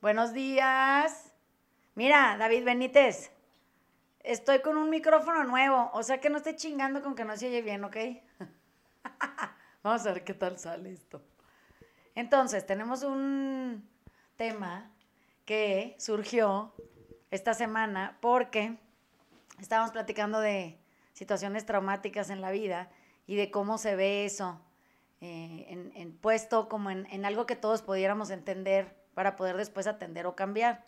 Buenos días. Mira, David Benítez, estoy con un micrófono nuevo, o sea que no esté chingando con que no se oye bien, ¿ok? Vamos a ver qué tal sale esto. Entonces, tenemos un tema que surgió esta semana porque estábamos platicando de situaciones traumáticas en la vida y de cómo se ve eso eh, en, puesto como en, algo que todos pudiéramos entender para poder después atender o cambiar.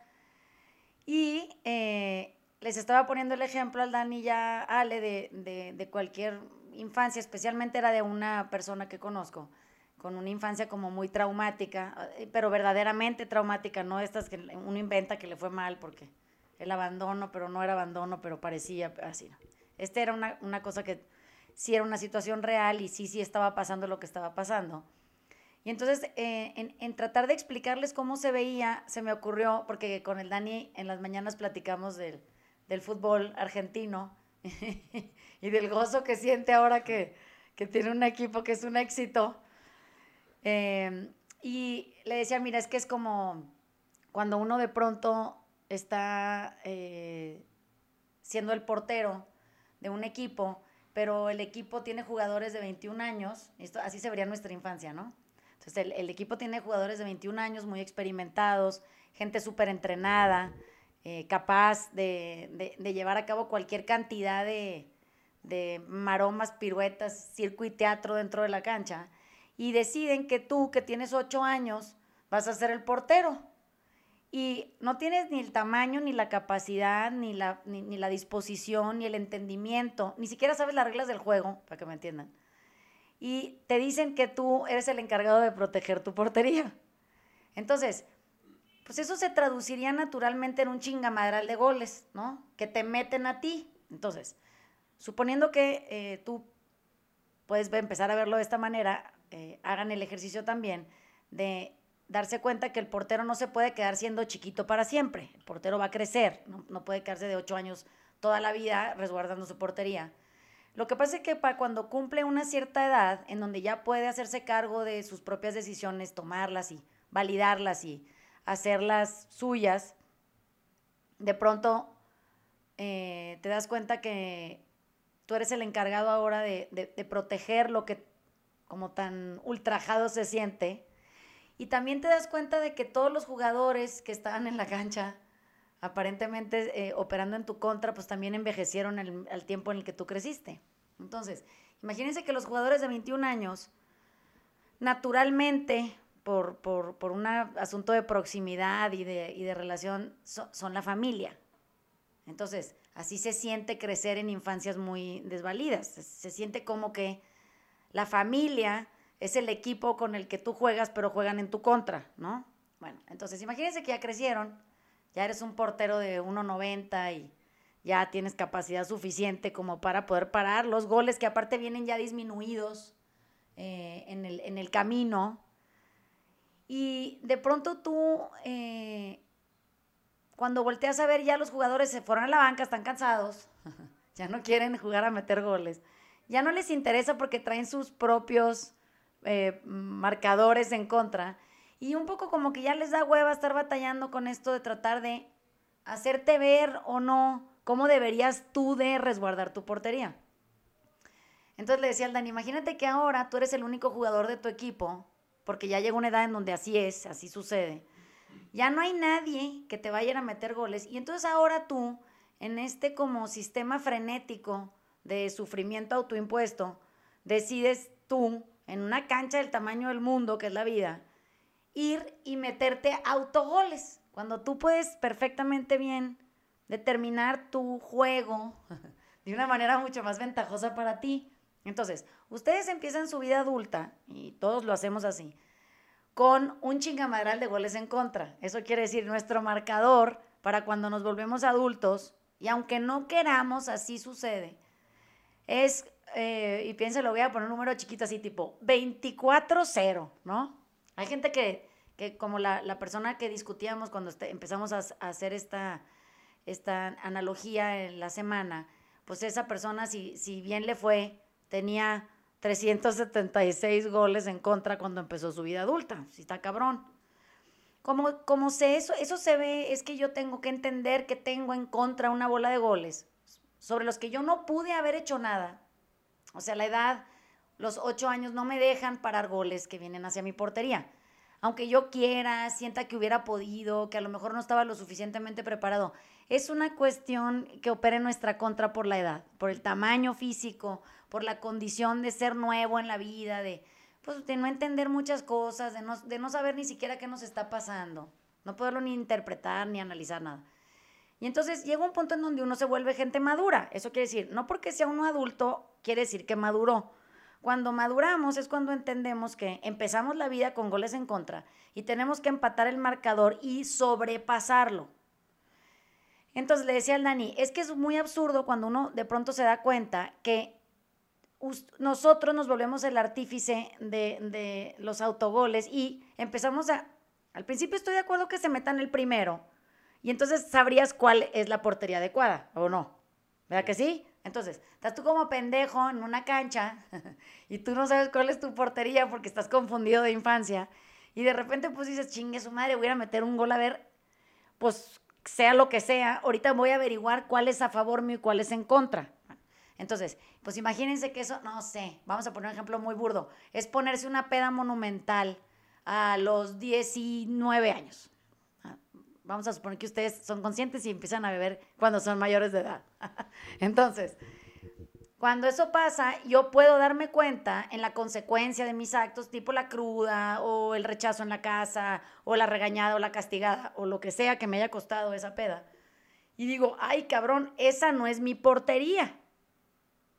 Y eh, les estaba poniendo el ejemplo al Dani y a Ale de, de cualquier infancia, especialmente era de una persona que conozco, con una infancia como muy traumática, eh, pero verdaderamente traumática, no estas que uno inventa que le fue mal porque el abandono, pero no era abandono, pero parecía así. Esta era una, una cosa que sí era una situación real y sí, sí estaba pasando lo que estaba pasando. Y entonces, eh, en, tratar de explicarles cómo se veía, se me ocurrió, porque con el Dani en las mañanas platicamos del, del fútbol argentino y del gozo que siente ahora que, que, tiene un equipo que es un éxito. Eh, y le decía, mira, es que es como cuando uno de pronto está eh, siendo el portero de un equipo, pero el equipo tiene jugadores de 21 años, esto, así se vería nuestra infancia, ¿no? Entonces el, el equipo tiene jugadores de 21 años muy experimentados, gente súper entrenada, eh, capaz de, de, llevar a cabo cualquier cantidad de, de maromas, piruetas, circo y teatro dentro de la cancha, y deciden que tú, que tienes ocho años, vas a ser el portero y no tienes ni el tamaño, ni la capacidad, ni la, ni, la disposición, ni el entendimiento, ni siquiera sabes las reglas del juego, para que me entiendan. Y te dicen que tú eres el encargado de proteger tu portería. Entonces, pues eso se traduciría naturalmente en un chingamadral de goles, ¿no? Que te meten a ti. Entonces, suponiendo que eh, tú puedes empezar a verlo de esta manera, eh, hagan el ejercicio también de darse cuenta que el portero no se puede quedar siendo chiquito para siempre. El portero va a crecer, no, puede quedarse de ocho años toda la vida resguardando su portería. Lo que pasa es que para cuando cumple una cierta edad, en donde ya puede hacerse cargo de sus propias decisiones, tomarlas y validarlas y hacerlas suyas, de pronto eh, te das cuenta que tú eres el encargado ahora de, proteger lo que como tan ultrajado se siente. Y también te das cuenta de que todos los jugadores que estaban en la cancha, aparentemente eh, operando en tu contra, pues también envejecieron al tiempo en el que tú creciste. Entonces, imagínense que los jugadores de 21 años, naturalmente, por, por, un asunto de proximidad y de, relación, son la familia. Entonces, así se siente crecer en infancias muy desvalidas. se siente como que la familia es el equipo con el que tú juegas, pero juegan en tu contra, ¿no? Bueno, entonces imagínense que ya crecieron, ya eres un portero de 1.90 y ya tienes capacidad suficiente como para poder parar los goles que aparte vienen ya disminuidos eh, en, el, camino. Y de pronto tú, eh, cuando volteas a ver ya los jugadores se fueron a la banca, están cansados, ya no quieren jugar a meter goles, ya no les interesa porque traen sus propios eh, marcadores en contra. Y un poco como que ya les da hueva estar batallando con esto de tratar de hacerte ver o no cómo deberías tú de resguardar tu portería. Entonces le decía al Dani, imagínate que ahora tú eres el único jugador de tu equipo, porque ya llega una edad en donde así es, así sucede. Ya no hay nadie que te vaya a meter goles. Y entonces ahora tú, en este como sistema frenético de sufrimiento autoimpuesto, decides tú en una cancha del tamaño del mundo, que es la vida, ir y meterte autogoles, cuando tú puedes perfectamente bien determinar tu juego de una manera mucho más ventajosa para ti. Entonces, ustedes empiezan su vida adulta, y todos lo hacemos así, con un chingamadral de goles en contra. Eso quiere decir nuestro marcador para cuando nos volvemos adultos, y aunque no queramos, así sucede, es eh, y piensa, lo voy a poner un número chiquito así, tipo 24-0, ¿no? Hay gente que, que como la, la, persona que discutíamos cuando este, empezamos a, hacer esta, esta analogía en la semana, pues esa persona, si, si bien le fue, tenía 376 goles en contra cuando empezó su vida adulta, si está cabrón. como, como se eso, eso se ve, es que yo tengo que entender que tengo en contra una bola de goles sobre los que yo no pude haber hecho nada. O sea, la edad, los ocho años no me dejan parar goles que vienen hacia mi portería. Aunque yo quiera, sienta que hubiera podido, que a lo mejor no estaba lo suficientemente preparado. Es una cuestión que opera en nuestra contra por la edad, por el tamaño físico, por la condición de ser nuevo en la vida, de, pues, de no entender muchas cosas, de no, de no saber ni siquiera qué nos está pasando, no poderlo ni interpretar ni analizar nada. Y entonces llega un punto en donde uno se vuelve gente madura. Eso quiere decir, no porque sea uno adulto, quiere decir que maduró. Cuando maduramos es cuando entendemos que empezamos la vida con goles en contra y tenemos que empatar el marcador y sobrepasarlo. Entonces le decía al Dani, es que es muy absurdo cuando uno de pronto se da cuenta que nosotros nos volvemos el artífice de, de los autogoles y empezamos a... Al principio estoy de acuerdo que se metan el primero, y entonces sabrías cuál es la portería adecuada, ¿o no? ¿Verdad que sí? Entonces, estás tú como pendejo en una cancha y tú no sabes cuál es tu portería porque estás confundido de infancia. Y de repente pues dices, chingue su madre, voy a meter un gol a ver, pues sea lo que sea, ahorita voy a averiguar cuál es a favor mío y cuál es en contra. Entonces, pues imagínense que eso, no sé, vamos a poner un ejemplo muy burdo, es ponerse una peda monumental a los 19 años vamos a suponer que ustedes son conscientes y empiezan a beber cuando son mayores de edad. Entonces, cuando eso pasa, yo puedo darme cuenta en la consecuencia de mis actos, tipo la cruda o el rechazo en la casa o la regañada o la castigada o lo que sea que me haya costado esa peda. Y digo, ay cabrón, esa no es mi portería.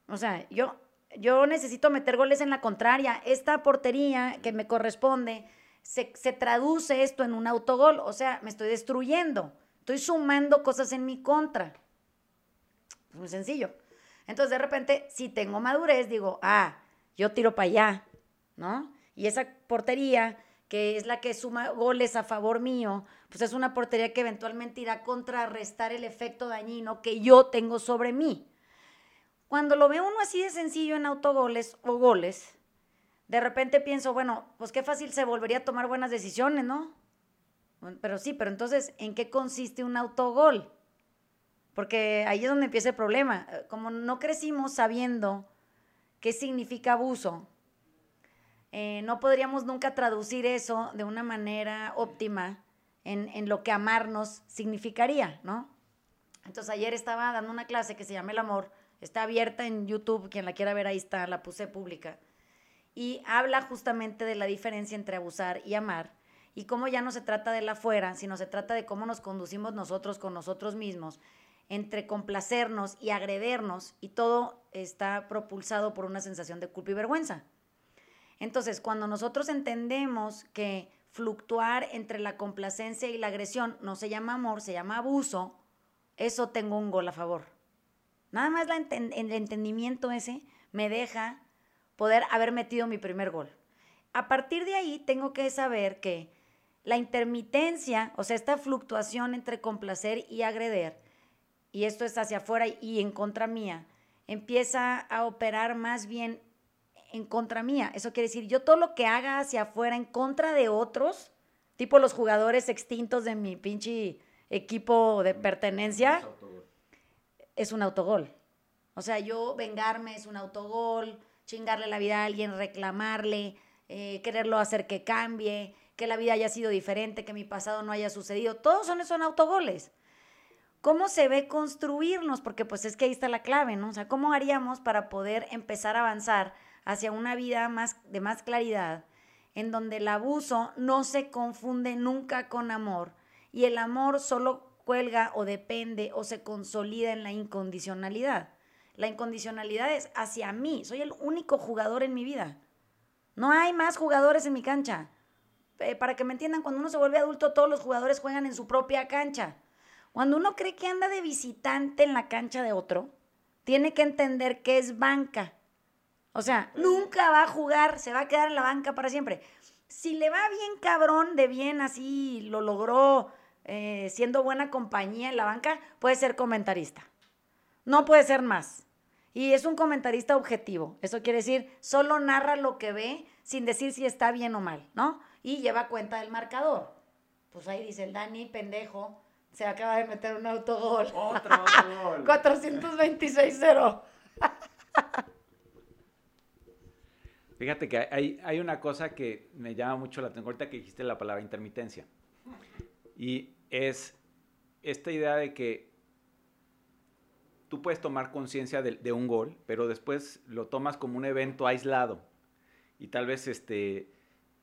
O sea, yo, yo necesito meter goles en la contraria. Esta portería que me corresponde se, traduce esto en un autogol, o sea, me estoy destruyendo, estoy sumando cosas en mi contra. Es muy sencillo. Entonces, de repente, si tengo madurez, digo, ah, yo tiro para allá, ¿no? Y esa portería, que es la que suma goles a favor mío, pues es una portería que eventualmente irá a contrarrestar el efecto dañino que yo tengo sobre mí. Cuando lo ve uno así de sencillo en autogoles o goles, de repente pienso, bueno, pues qué fácil se volvería a tomar buenas decisiones, ¿no? Pero sí, pero entonces, ¿en qué consiste un autogol? Porque ahí es donde empieza el problema. Como no crecimos sabiendo qué significa abuso, eh, no podríamos nunca traducir eso de una manera óptima en, en, lo que amarnos significaría, ¿no? Entonces ayer estaba dando una clase que se llama El Amor, está abierta en YouTube, quien la quiera ver ahí está, la puse pública y habla justamente de la diferencia entre abusar y amar y cómo ya no se trata de la afuera, sino se trata de cómo nos conducimos nosotros con nosotros mismos, entre complacernos y agredernos y todo está propulsado por una sensación de culpa y vergüenza. Entonces, cuando nosotros entendemos que fluctuar entre la complacencia y la agresión no se llama amor, se llama abuso, eso tengo un gol a favor. Nada más el entendimiento ese me deja poder haber metido mi primer gol. A partir de ahí tengo que saber que la intermitencia, o sea, esta fluctuación entre complacer y agreder, y esto es hacia afuera y en contra mía, empieza a operar más bien en contra mía. Eso quiere decir, yo todo lo que haga hacia afuera en contra de otros, tipo los jugadores extintos de mi pinche equipo de pertenencia, es un autogol. O sea, yo vengarme es un autogol, chingarle la vida a alguien, reclamarle, eh, quererlo hacer que cambie, que la vida haya sido diferente, que mi pasado no haya sucedido. Todos son, son autogoles. ¿Cómo se ve construirnos? Porque pues es que ahí está la clave, ¿no? O sea, ¿cómo haríamos para poder empezar a avanzar hacia una vida más, de más claridad, en donde el abuso no se confunde nunca con amor y el amor solo cuelga o depende o se consolida en la incondicionalidad? La incondicionalidad es hacia mí. Soy el único jugador en mi vida. No hay más jugadores en mi cancha. Eh, para que me entiendan, cuando uno se vuelve adulto, todos los jugadores juegan en su propia cancha. Cuando uno cree que anda de visitante en la cancha de otro, tiene que entender que es banca. O sea, nunca va a jugar, se va a quedar en la banca para siempre. Si le va bien cabrón, de bien así, lo logró eh, siendo buena compañía en la banca, puede ser comentarista. No puede ser más. Y es un comentarista objetivo. Eso quiere decir, solo narra lo que ve sin decir si está bien o mal, ¿no? Y lleva cuenta del marcador. Pues ahí dice el Dani, pendejo, se acaba de meter un autogol. Otro autogol. 426-0. Fíjate que hay, hay una cosa que me llama mucho la atención, ahorita que dijiste la palabra intermitencia. Y es esta idea de que tú puedes tomar conciencia de, de, un gol, pero después lo tomas como un evento aislado. Y tal vez este,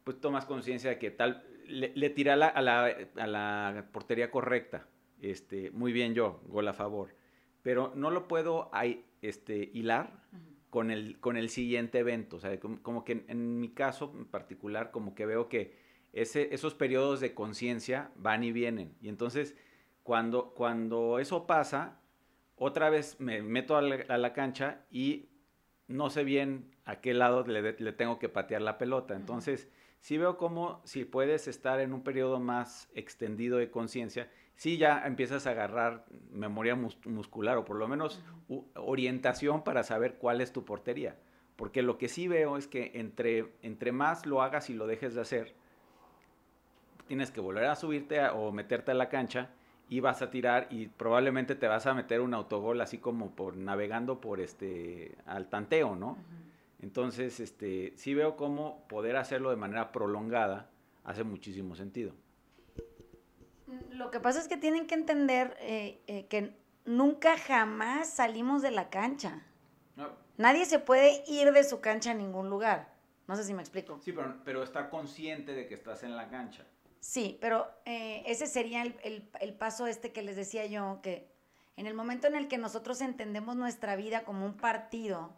pues tomas conciencia de que tal le, le tiré a la, a, la, a la, portería correcta. Este, muy bien yo, gol a favor. Pero no lo puedo este, hilar uh -huh. con, el, con el siguiente evento. O sea, como, como que en, en, mi caso en particular, como que veo que ese, esos periodos de conciencia van y vienen. Y entonces, cuando, cuando eso pasa, otra vez me meto a la, a la cancha y no sé bien a qué lado le, le tengo que patear la pelota. Entonces, uh -huh. sí veo como si puedes estar en un periodo más extendido de conciencia, sí ya empiezas a agarrar memoria mus muscular o por lo menos uh -huh. orientación para saber cuál es tu portería. Porque lo que sí veo es que entre, entre más lo hagas y lo dejes de hacer, tienes que volver a subirte a, o meterte a la cancha y vas a tirar y probablemente te vas a meter un autogol así como por navegando por este al tanteo, ¿no? Uh -huh. Entonces, este, sí veo cómo poder hacerlo de manera prolongada hace muchísimo sentido. Lo que pasa es que tienen que entender eh, eh, que nunca jamás salimos de la cancha. No. Nadie se puede ir de su cancha a ningún lugar. No sé si me explico. Sí, pero, pero estar consciente de que estás en la cancha. Sí, pero eh, ese sería el, el, el, paso este que les decía yo, que en el momento en el que nosotros entendemos nuestra vida como un partido,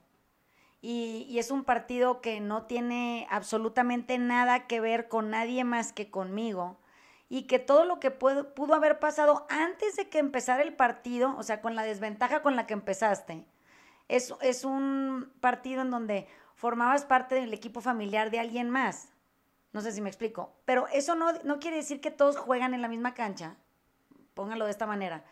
y, y, es un partido que no tiene absolutamente nada que ver con nadie más que conmigo, y que todo lo que pudo, pudo haber pasado antes de que empezara el partido, o sea, con la desventaja con la que empezaste, es, es un partido en donde formabas parte del equipo familiar de alguien más no sé si me explico. Pero eso no, no quiere decir que todos juegan en la misma cancha. Póngalo de esta manera.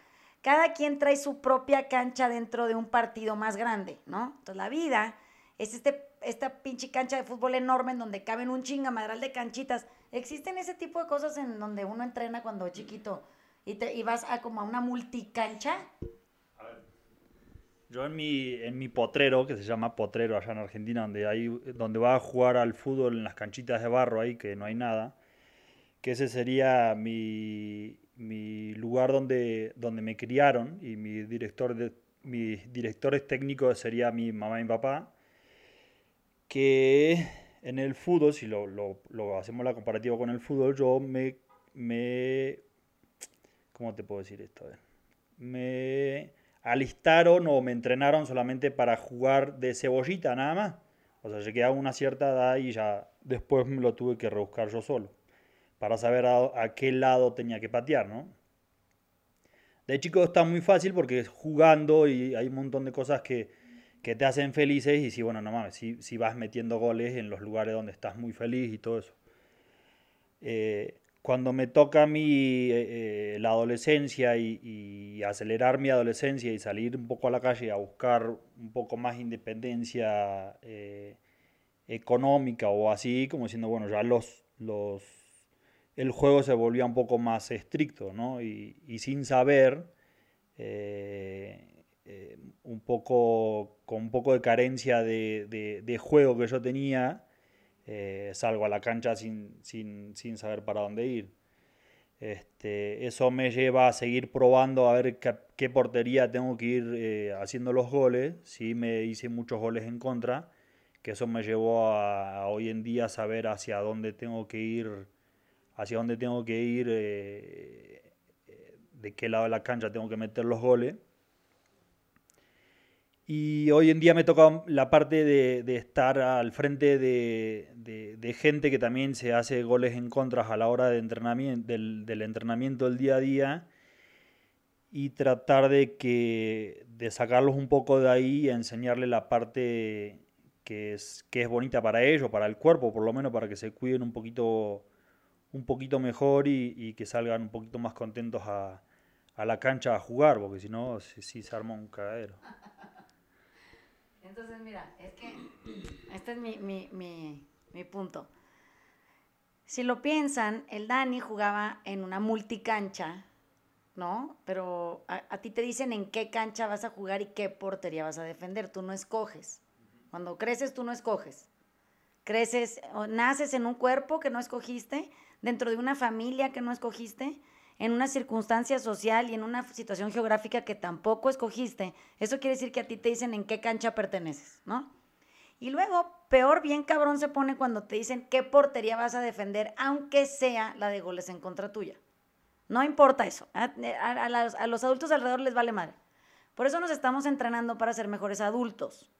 Cada quien trae su propia cancha dentro de un partido más grande, ¿no? Entonces la vida es este, esta pinche cancha de fútbol enorme en donde caben un chingamadral de canchitas. Existen ese tipo de cosas en donde uno entrena cuando es chiquito y, te, y vas a como a una multicancha. Yo en mi, en mi potrero, que se llama potrero allá en Argentina, donde, hay, donde va a jugar al fútbol en las canchitas de barro ahí, que no hay nada, que ese sería mi, mi lugar donde, donde me criaron y mi director de, mis directores técnicos sería mi mamá y mi papá, que en el fútbol, si lo, lo, lo hacemos la comparativa con el fútbol, yo me, me ¿cómo te puedo decir esto? Me alistaron o me entrenaron solamente para jugar de cebollita nada más. O sea, llegué a una cierta edad y ya después me lo tuve que rebuscar yo solo. Para saber a, qué lado tenía que patear, ¿no? De chico está muy fácil porque jugando y hay un montón de cosas que, que te hacen felices y si, bueno, no mames, si, si vas metiendo goles en los lugares donde estás muy feliz y todo eso. Eh, cuando me toca a mí eh, la adolescencia y, acelerar mi adolescencia y salir un poco a la calle a buscar un poco más independencia eh, económica o así, como diciendo, bueno, ya los, los, el juego se volvía un poco más estricto, ¿no? Y, sin saber, eh, un poco, con un poco de carencia de juego que yo tenía, eh, salgo a la cancha sin, sin, sin, saber para dónde ir. Este, eso me lleva a seguir probando a ver qué, portería tengo que ir eh, haciendo los goles. Sí, me hice muchos goles en contra, que eso me llevó a, a, hoy en día saber hacia dónde tengo que ir, hacia dónde tengo que ir, eh, de qué lado de la cancha tengo que meter los goles. Y hoy en día me toca la parte de, estar al frente de, gente que también se hace goles en contras a la hora de entrenamiento, del, entrenamiento del día a día y tratar de, que, de sacarlos un poco de ahí y enseñarle la parte que es, que es bonita para ellos, para el cuerpo, por lo menos para que se cuiden un poquito, un poquito mejor y, que salgan un poquito más contentos a, la cancha a jugar, porque si no, sí se arma un cagadero. Entonces, mira, es que este es mi, mi, mi, mi punto. Si lo piensan, el Dani jugaba en una multicancha, ¿no? Pero a, a ti te dicen en qué cancha vas a jugar y qué portería vas a defender. Tú no escoges. Cuando creces, tú no escoges. Creces, o naces en un cuerpo que no escogiste, dentro de una familia que no escogiste, en una circunstancia social y en una situación geográfica que tampoco escogiste. Eso quiere decir que a ti te dicen en qué cancha perteneces, ¿no? Y luego, peor, bien cabrón se pone cuando te dicen qué portería vas a defender, aunque sea la de goles en contra tuya. No importa eso. A, a- a las- a los adultos alrededor les vale madre. Por eso nos estamos entrenando para ser mejores adultos.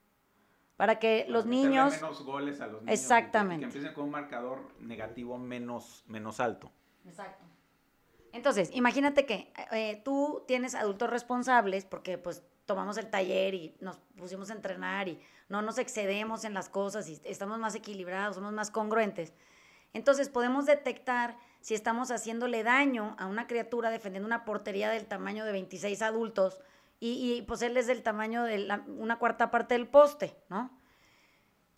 Para que los Meterle niños... menos goles a los niños. Exactamente. Que empiecen con un marcador negativo menos, menos alto. Exacto. Entonces, imagínate que eh, tú tienes adultos responsables porque pues tomamos el taller y nos pusimos a entrenar y no nos excedemos en las cosas y estamos más equilibrados, somos más congruentes. Entonces podemos detectar si estamos haciéndole daño a una criatura defendiendo una portería del tamaño de 26 adultos y, y pues él es del tamaño de la- una cuarta parte del poste, ¿no?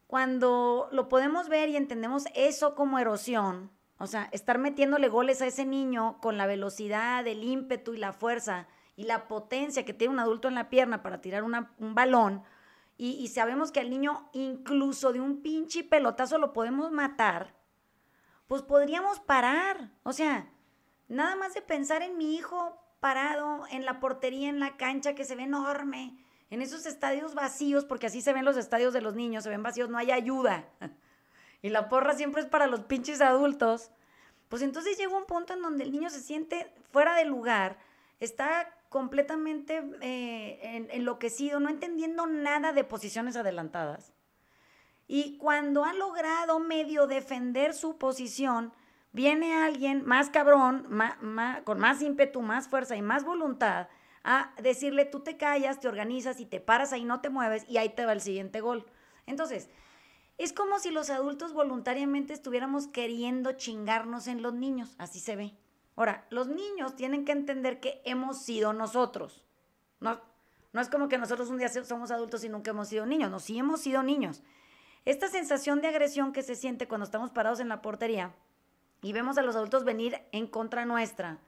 Cuando lo podemos ver y entendemos eso como erosión, o sea, estar metiéndole goles a ese niño con la velocidad, el ímpetu y la fuerza y la potencia que tiene un adulto en la pierna para tirar un balón, y, y sabemos que al niño incluso de un pinche pelotazo lo podemos matar, pues podríamos parar. O sea, nada más de pensar en mi hijo parado en la portería, en la cancha que se ve enorme, en esos estadios vacíos, porque así se ven los estadios de los niños, se ven vacíos, no hay ayuda. Y la porra siempre es para los pinches adultos. Pues entonces llega un punto en donde el niño se siente fuera de lugar, está completamente eh, en- enloquecido, no entendiendo nada de posiciones adelantadas. Y cuando ha logrado medio defender su posición, viene alguien más cabrón, con más ímpetu, más fuerza y más voluntad a decirle, tú te callas, te organizas y te paras ahí, no te mueves y ahí te va el siguiente gol. Entonces, es como si los adultos voluntariamente estuviéramos queriendo chingarnos en los niños, así se ve. Ahora, los niños tienen que entender que hemos sido nosotros. No, no es como que nosotros un día somos adultos y nunca hemos sido niños, no, sí hemos sido niños. Esta sensación de agresión que se siente cuando estamos parados en la portería y vemos a los adultos venir en contra nuestra,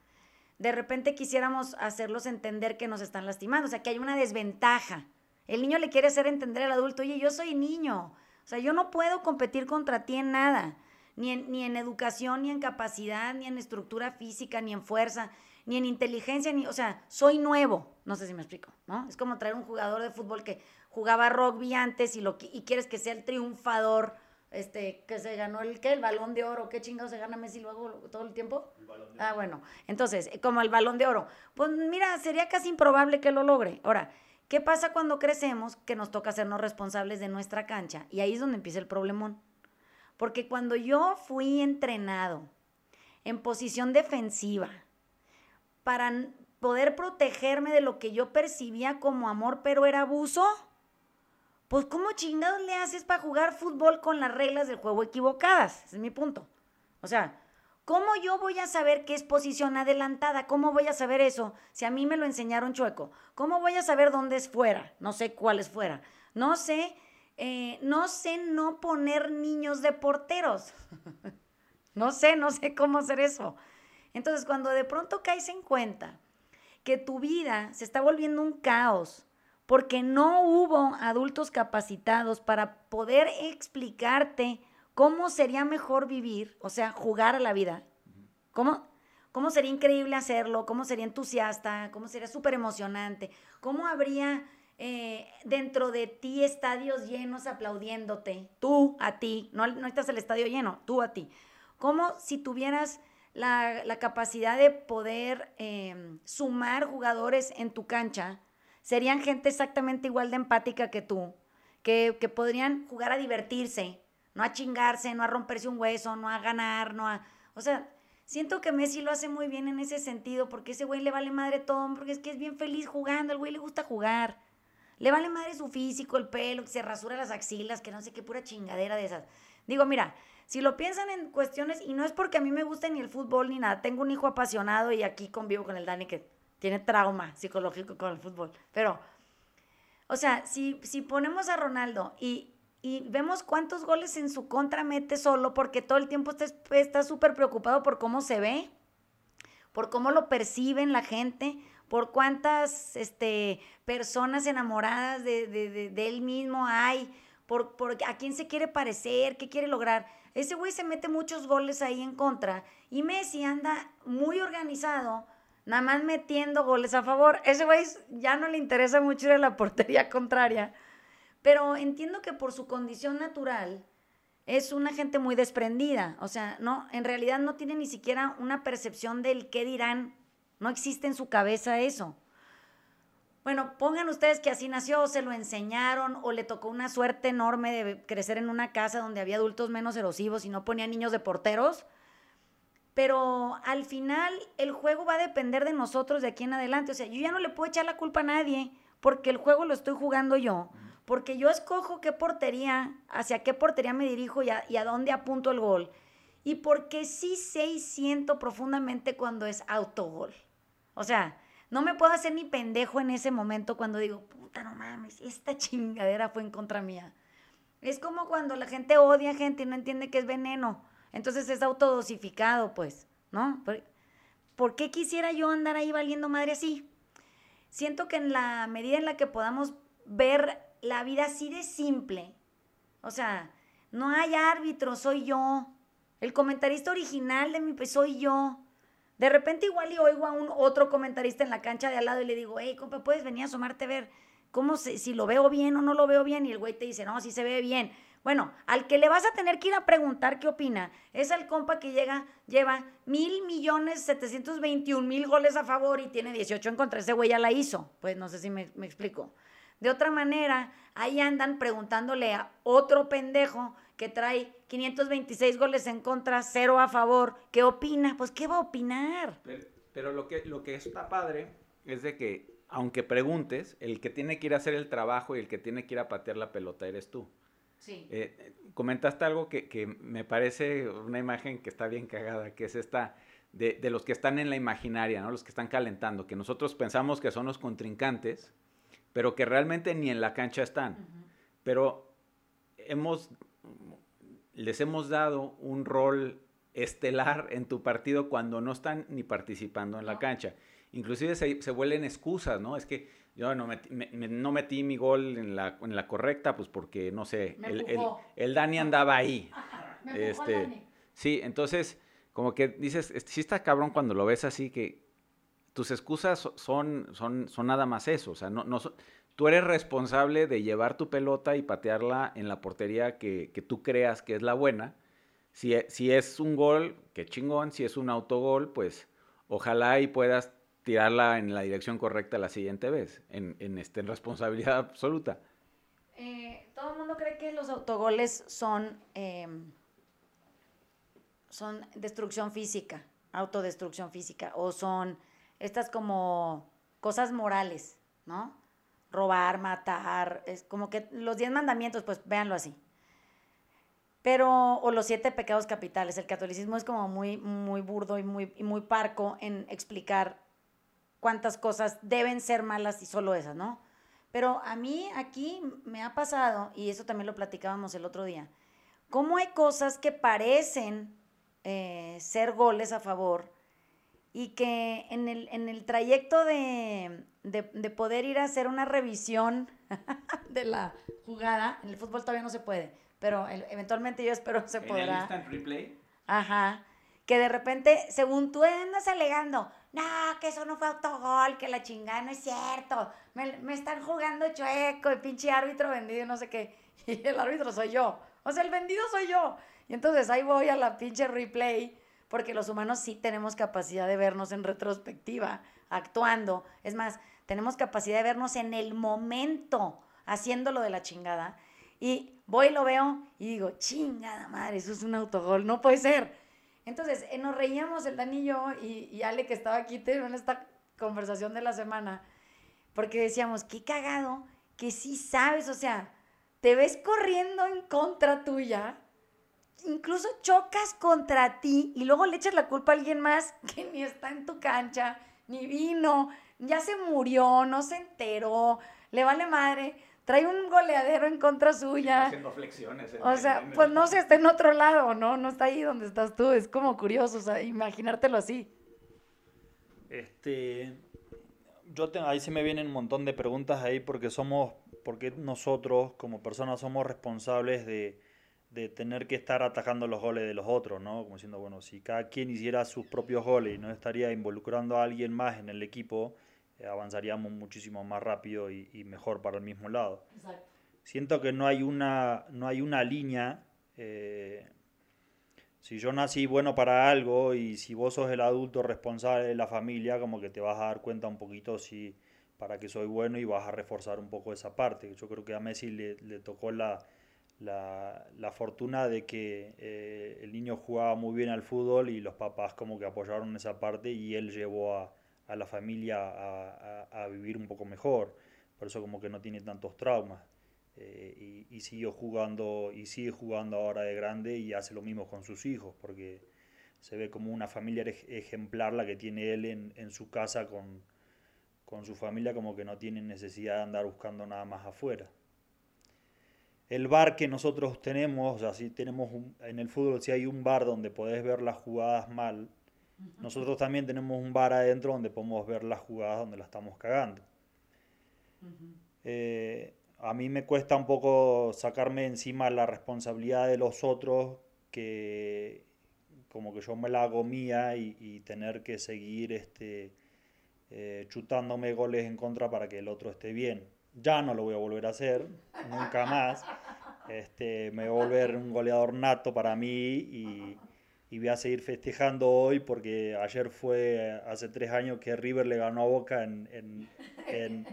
de repente quisiéramos hacerlos entender que nos están lastimando, o sea, que hay una desventaja. El niño le quiere hacer entender al adulto, oye, yo soy niño, o sea, yo no puedo competir contra ti en nada, ni en, ni en educación, ni en capacidad, ni en estructura física, ni en fuerza, ni en inteligencia, ni, o sea, soy nuevo. No sé si me explico, ¿no? Es como traer un jugador de fútbol que jugaba rugby antes y, lo, y quieres que sea el triunfador, este, que se ganó el, ¿qué? El balón de oro, ¿qué chingados se gana Messi luego todo el tiempo? Ah, bueno, entonces, como el balón de oro. Pues mira, sería casi improbable que lo logre. Ahora, ¿qué pasa cuando crecemos que nos toca hacernos responsables de nuestra cancha? Y ahí es donde empieza el problemón. Porque cuando yo fui entrenado en posición defensiva para poder protegerme de lo que yo percibía como amor, pero era abuso, pues ¿cómo chingados le haces para jugar fútbol con las reglas del juego equivocadas? Ese es mi punto. O sea, ¿cómo yo voy a saber qué es posición adelantada? ¿Cómo voy a saber eso si a mí me lo enseñaron chueco? ¿Cómo voy a saber dónde es fuera? No sé cuál es fuera. No sé, eh, no sé no poner niños de porteros. no sé, no sé cómo hacer eso. Entonces, cuando de pronto caes en cuenta que tu vida se está volviendo un caos porque no hubo adultos capacitados para poder explicarte cómo sería mejor vivir, o sea, jugar a la vida. ¿Cómo, cómo sería increíble hacerlo? ¿Cómo sería entusiasta? ¿Cómo sería súper emocionante? ¿Cómo habría eh, dentro de ti estadios llenos aplaudiéndote? Tú a ti, no, no estás el estadio lleno, tú a ti. Como si tuvieras la, capacidad de poder eh, sumar jugadores en tu cancha, serían gente exactamente igual de empática que tú, que, que podrían jugar a divertirse, no a chingarse, no a romperse un hueso, no a ganar, no a... O sea, siento que Messi lo hace muy bien en ese sentido, porque ese güey le vale madre todo, porque es que es bien feliz jugando, el güey le gusta jugar. Le vale madre su físico, el pelo, que se rasura las axilas, que no sé qué pura chingadera de esas. Digo, mira, si lo piensan en cuestiones, y no es porque a mí me guste ni el fútbol ni nada, tengo un hijo apasionado y aquí convivo con el Dani que tiene trauma psicológico con el fútbol, pero, o sea, si, si ponemos a Ronaldo y, y vemos cuántos goles en su contra mete solo porque todo el tiempo está súper preocupado por cómo se ve, por cómo lo perciben la gente, por cuántas este, personas enamoradas de, él mismo hay, por, por, a quién se quiere parecer, qué quiere lograr. Ese güey se mete muchos goles ahí en contra y Messi anda muy organizado, nada más metiendo goles a favor. Ese güey ya no le interesa mucho ir a la portería contraria pero entiendo que por su condición natural es una gente muy desprendida. O sea, no, en realidad no tiene ni siquiera una percepción del qué dirán. No existe en su cabeza eso. Bueno, pongan ustedes que así nació, se lo enseñaron o le tocó una suerte enorme de crecer en una casa donde había adultos menos erosivos y no ponía niños de porteros. Pero al final el juego va a depender de nosotros de aquí en adelante. O sea, yo ya no le puedo echar la culpa a nadie porque el juego lo estoy jugando yo porque yo escojo qué portería, hacia qué portería me dirijo y a, dónde apunto el gol. Y porque sí sé y siento profundamente cuando es autogol. O sea, no me puedo hacer ni pendejo en ese momento cuando digo, puta, no mames, esta chingadera fue en contra mía. Es como cuando la gente odia a gente y no entiende que es veneno. Entonces es autodosificado, pues, ¿no? ¿Por, ¿Por qué quisiera yo andar ahí valiendo madre así? Siento que en la medida en la que podamos ver la vida así de simple. O sea, no hay árbitro, soy yo. El comentarista original de mi pues soy yo. De repente igual y oigo a un otro comentarista en la cancha de al lado y le digo, hey, compa, puedes venir a asomarte a ver cómo si lo veo bien o no lo veo bien. Y el güey te dice, no, sí se ve bien. Bueno, al que le vas a tener que ir a preguntar qué opina es el compa que llega, lleva mil millones setecientos mil goles a favor y tiene 18 en contra. Ese güey ya la hizo. Pues no sé si me explico. De otra manera, ahí andan preguntándole a otro pendejo que trae 526 goles en contra, cero a favor, ¿qué opina? Pues, ¿qué va a opinar? Pero, lo, que, lo que está padre es de que, aunque preguntes, el que tiene que ir a hacer el trabajo y el que tiene que ir a patear la pelota eres tú. Sí. Eh, comentaste algo que, que, me parece una imagen que está bien cagada, que es esta de, de, los que están en la imaginaria, ¿no? Los que están calentando, que nosotros pensamos que son los contrincantes, pero que realmente ni en la cancha están. Pero hemos, les hemos dado un rol estelar en tu partido cuando no están ni participando en la cancha. Inclusive se, se, vuelven excusas, ¿no? Es que yo no metí, no metí mi gol en la, en la, correcta, pues porque, no sé, el, el, Dani andaba ahí. este, Sí, entonces, como que dices, sí está cabrón cuando lo ves así, que tus excusas son, son, son nada más eso. O sea, no, no tú eres responsable de llevar tu pelota y patearla en la portería que, tú creas que es la buena. Si, e, si, es un gol, qué chingón. Si es un autogol, pues ojalá y puedas tirarla en la dirección correcta la siguiente vez, en, en, este, en responsabilidad absoluta. Eh, todo el mundo cree que los autogoles son, em, son destrucción física, autodestrucción física, o son estas como cosas morales, ¿no? Robar, matar, es como que los diez mandamientos, pues véanlo así. Pero, o los siete pecados capitales. El catolicismo es como muy, muy burdo y muy, muy parco en explicar cuántas cosas deben ser malas y solo esas, ¿no? Pero a mí aquí me ha pasado, y eso también lo platicábamos el otro día, cómo hay cosas que parecen eh, ser goles a favor y que en el, en el trayecto de, poder ir a hacer una revisión de la jugada, en el fútbol todavía no se puede, pero eventualmente yo espero se podrá. ¿En el instant replay? Ajá. Que de repente, según tú andas alegando, no, que eso no fue autogol, que la chingada no es cierto, me, me están jugando chueco, el pinche árbitro vendido, no sé qué, y el árbitro soy yo. O sea, el vendido soy yo. Y entonces ahí voy a la pinche replay porque los humanos sí tenemos capacidad de vernos en retrospectiva, actuando. Es más, tenemos capacidad de vernos en el momento, haciéndolo de la chingada. Y voy y lo veo y digo, chingada madre, eso es un autogol, no puede ser. Entonces, eh, nos reíamos el Dani y yo y, Ale que estaba aquí en esta conversación de la semana, porque decíamos, qué cagado que sí sabes, o sea, te ves corriendo en contra tuya incluso chocas contra ti y luego le echas la culpa a alguien más que ni está en tu cancha, ni vino, ya se murió, no se enteró, le vale madre. trae un goleadero en contra suya. Haciendo flexiones. en- O sea, en- en- pues no sé, está en otro lado, ¿no? No está ahí donde estás tú. Es como curioso, o sea, imaginártelo así. Este, yo te- ahí se me vienen un montón de preguntas ahí porque somos, porque nosotros como personas somos responsables de, de tener que estar atajando los goles de los otros, ¿no? Como diciendo, bueno, si cada quien hiciera sus propios goles y no estaría involucrando a alguien más en el equipo, eh, avanzaríamos muchísimo más rápido y, y mejor para el mismo lado. Exacto. Siento que no hay una, no hay una línea. eh, si yo nací bueno para algo y si vos sos el adulto responsable de la familia, como que te vas a dar cuenta un poquito si para que soy bueno y vas a reforzar un poco esa parte. Yo creo que a Messi le, le tocó la, la, la fortuna de que eh, el niño jugaba muy bien al fútbol y los papás como que apoyaron esa parte y él llevó a, a la familia a, a- vivir un poco mejor. Por eso como que no tiene tantos traumas. Eh, y, y siguió jugando y sigue jugando ahora de grande y hace lo mismo con sus hijos porque se ve como una familia ej- ejemplar la que tiene él en, en su casa con, con su familia como que no tiene necesidad de andar buscando nada más afuera. El bar que nosotros tenemos, o sea, si tenemos un- en el fútbol, si hay un bar donde podés ver las jugadas mal, nosotros también tenemos un bar adentro donde podemos ver las jugadas donde la estamos cagando. Eh, a mí me cuesta un poco sacarme encima la responsabilidad de los otros que como que yo me la hago mía y, y tener que seguir este, eh, chutándome goles en contra para que el otro esté bien. Ya no lo voy a volver a hacer, nunca más. Este, me voy a volver un goleador nato para mí y, y voy a seguir festejando hoy porque ayer fue hace tres años que River le ganó a Boca en, en,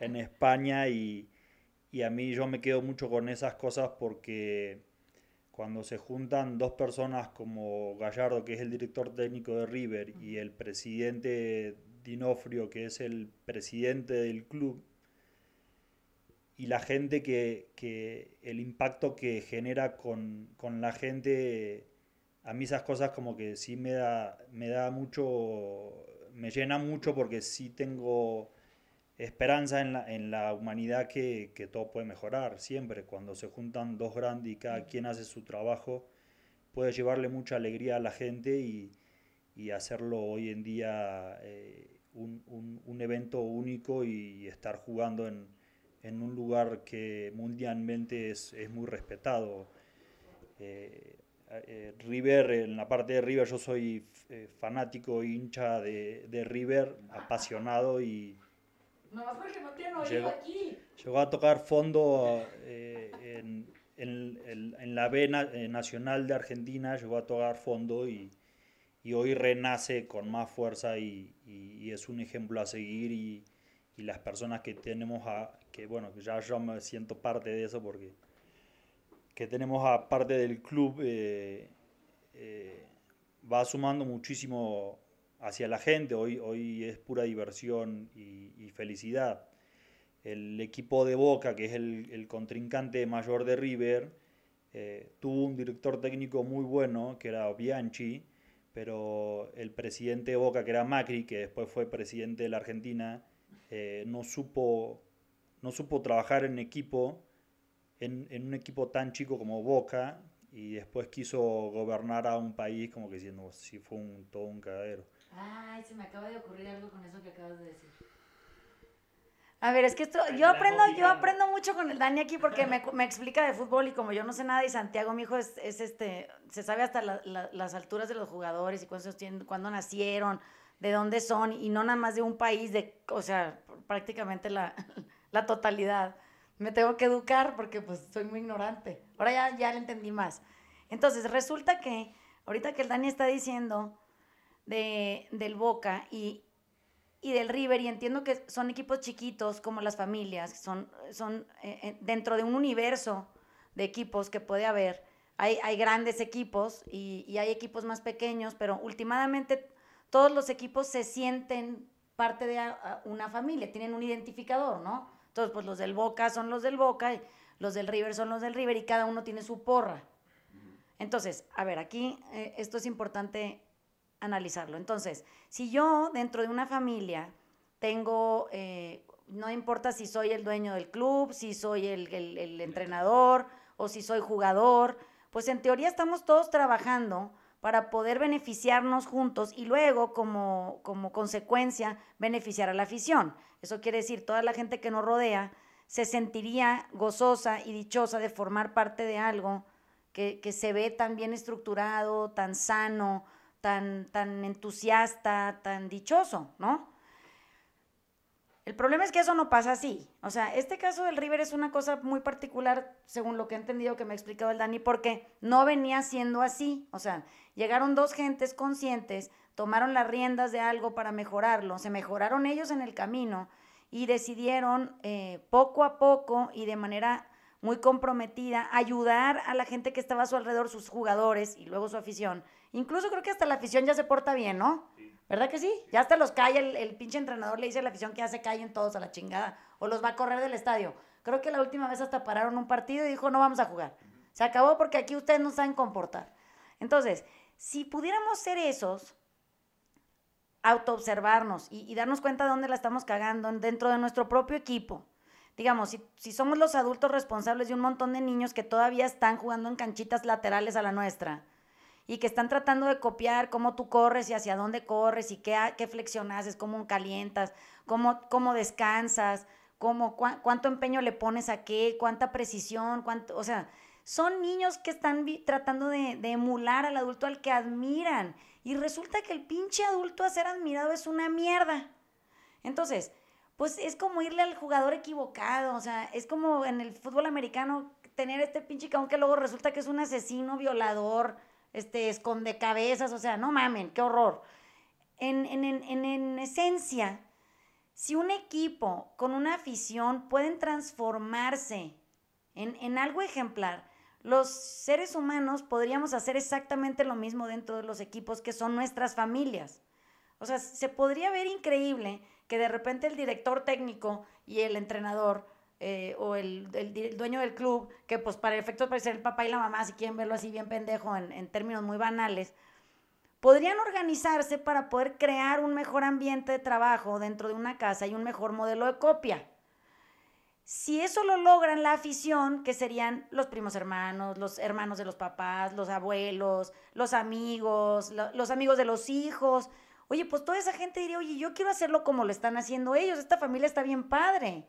en- España y, y a mí yo me quedo mucho con esas cosas porque cuando se juntan dos personas como Gallardo, que es el director técnico de River, y el presidente Dinofrio, que es el presidente del club, y la gente que, que el impacto que genera con, con la gente, a mí esas cosas como que sí me da, me da mucho, me llena mucho porque sí tengo esperanza en la, en la humanidad que, que todo puede mejorar siempre. Cuando se juntan dos grandes y cada quien hace su trabajo, puede llevarle mucha alegría a la gente y, y hacerlo hoy en día eh, un, un- un evento único y estar jugando en, en un lugar que mundialmente es, es muy respetado. Eh, eh, River, en la parte de River yo soy eh, fanático, hincha de, de River, apasionado y No, porque no tiene Llegó- aquí. llegó a tocar fondo eh, en, en- en- en la B eh, nacional de Argentina, llegó a tocar fondo y, y hoy renace con más fuerza y, y- y es un ejemplo a seguir y, y las personas que tenemos a, que bueno, ya yo me siento parte de eso porque que tenemos a parte del club eh, eh, va sumando muchísimo hacia la gente, hoy, hoy es pura diversión y, felicidad. El equipo de Boca, que es el, contrincante mayor de River, eh, tuvo un director técnico muy bueno, que era Bianchi, pero el presidente de Boca, que era Macri, que después fue presidente de la Argentina, no, supo, no supo trabajar en equipo, en, en un equipo tan chico como Boca, y después quiso gobernar a un país como que diciendo, si fue un, todo un cagadero. Ay, se me acaba de ocurrir algo con eso que acabas de decir. A ver, es que esto, yo aprendo, yo aprendo mucho con el Dani aquí porque me, me explica de fútbol y como yo no sé nada y Santiago, mi hijo, es, es este, se sabe hasta la- la- las alturas de los jugadores y tienen, cuándo nacieron, de dónde son y no nada más de un país, de, o sea, prácticamente la, la totalidad. Me tengo que educar porque pues soy muy ignorante. Ahora ya, ya le entendí más. Entonces, resulta que ahorita que el Dani está diciendo de, del Boca y, y del River, y entiendo que son equipos chiquitos como las familias, son, son eh, eh, dentro de un universo de equipos que puede haber. Hay, hay grandes equipos y, y hay equipos más pequeños, pero últimamente todos los equipos se sienten parte de una familia, tienen un identificador, ¿no? Entonces, pues los del Boca son los del Boca, y los del River son los del River y cada uno tiene su porra. Entonces, a ver, aquí eh, esto es importante analizarlo. Entonces, si yo dentro de una familia tengo, eh, no importa si soy el dueño del club, si soy el, el entrenador o si soy jugador, pues en teoría estamos todos trabajando para poder beneficiarnos juntos y luego como, como consecuencia beneficiar a la afición. Eso quiere decir, toda la gente que nos rodea se sentiría gozosa y dichosa de formar parte de algo que, que se ve tan bien estructurado, tan sano, tan, tan entusiasta, tan dichoso, ¿no? El problema es que eso no pasa así. O sea, este caso del River es una cosa muy particular, según lo que he entendido que me ha explicado el Dani, porque no venía siendo así. O sea, llegaron dos gentes conscientes, tomaron las riendas de algo para mejorarlo, se mejoraron ellos en el camino y decidieron eh, poco a poco y de manera muy comprometida ayudar a la gente que estaba a su alrededor, sus jugadores y luego su afición. Incluso creo que hasta la afición ya se porta bien, ¿no? ¿Verdad que sí? Ya hasta los cae, el, pinche entrenador le dice a la afición que ya se callen todos a la chingada o los va a correr del estadio. Creo que la última vez hasta pararon un partido y dijo, no vamos a jugar. Se acabó porque aquí ustedes no saben comportar. Entonces, si pudiéramos ser esos, autoobservarnos y, y darnos cuenta de dónde la estamos cagando dentro de nuestro propio equipo. Digamos, si, si somos los adultos responsables de un montón de niños que todavía están jugando en canchitas laterales a la nuestra, y que están tratando de copiar cómo tú corres y hacia dónde corres y qué, qué flexión cómo calientas, cómo, cómo descansas, cómo, cuánto empeño le pones a qué, cuánta precisión, cuánto, o sea, son niños que están tratando de, emular al adulto al que admiran. Y resulta que el pinche adulto a ser admirado es una mierda. Entonces, pues es como irle al jugador equivocado. O sea, es como en el fútbol americano tener este pinche cabrón que luego resulta que es un asesino, violador, este, esconde cabezas, o sea, no mamen, qué horror. En, en, en, en esencia, si un equipo con una afición pueden transformarse en, algo ejemplar, los seres humanos podríamos hacer exactamente lo mismo dentro de los equipos que son nuestras familias. O sea, se podría ver increíble que de repente el director técnico y el entrenador eh, o el, dueño del club, que pues para efectos puede ser el papá y la mamá, si quieren verlo así bien pendejo en, en términos muy banales, podrían organizarse para poder crear un mejor ambiente de trabajo dentro de una casa y un mejor modelo de copia. Si eso lo logran la afición, que serían los primos hermanos, los hermanos de los papás, los abuelos, los amigos, los amigos de los hijos, oye, pues toda esa gente diría, oye, yo quiero hacerlo como lo están haciendo ellos, esta familia está bien padre.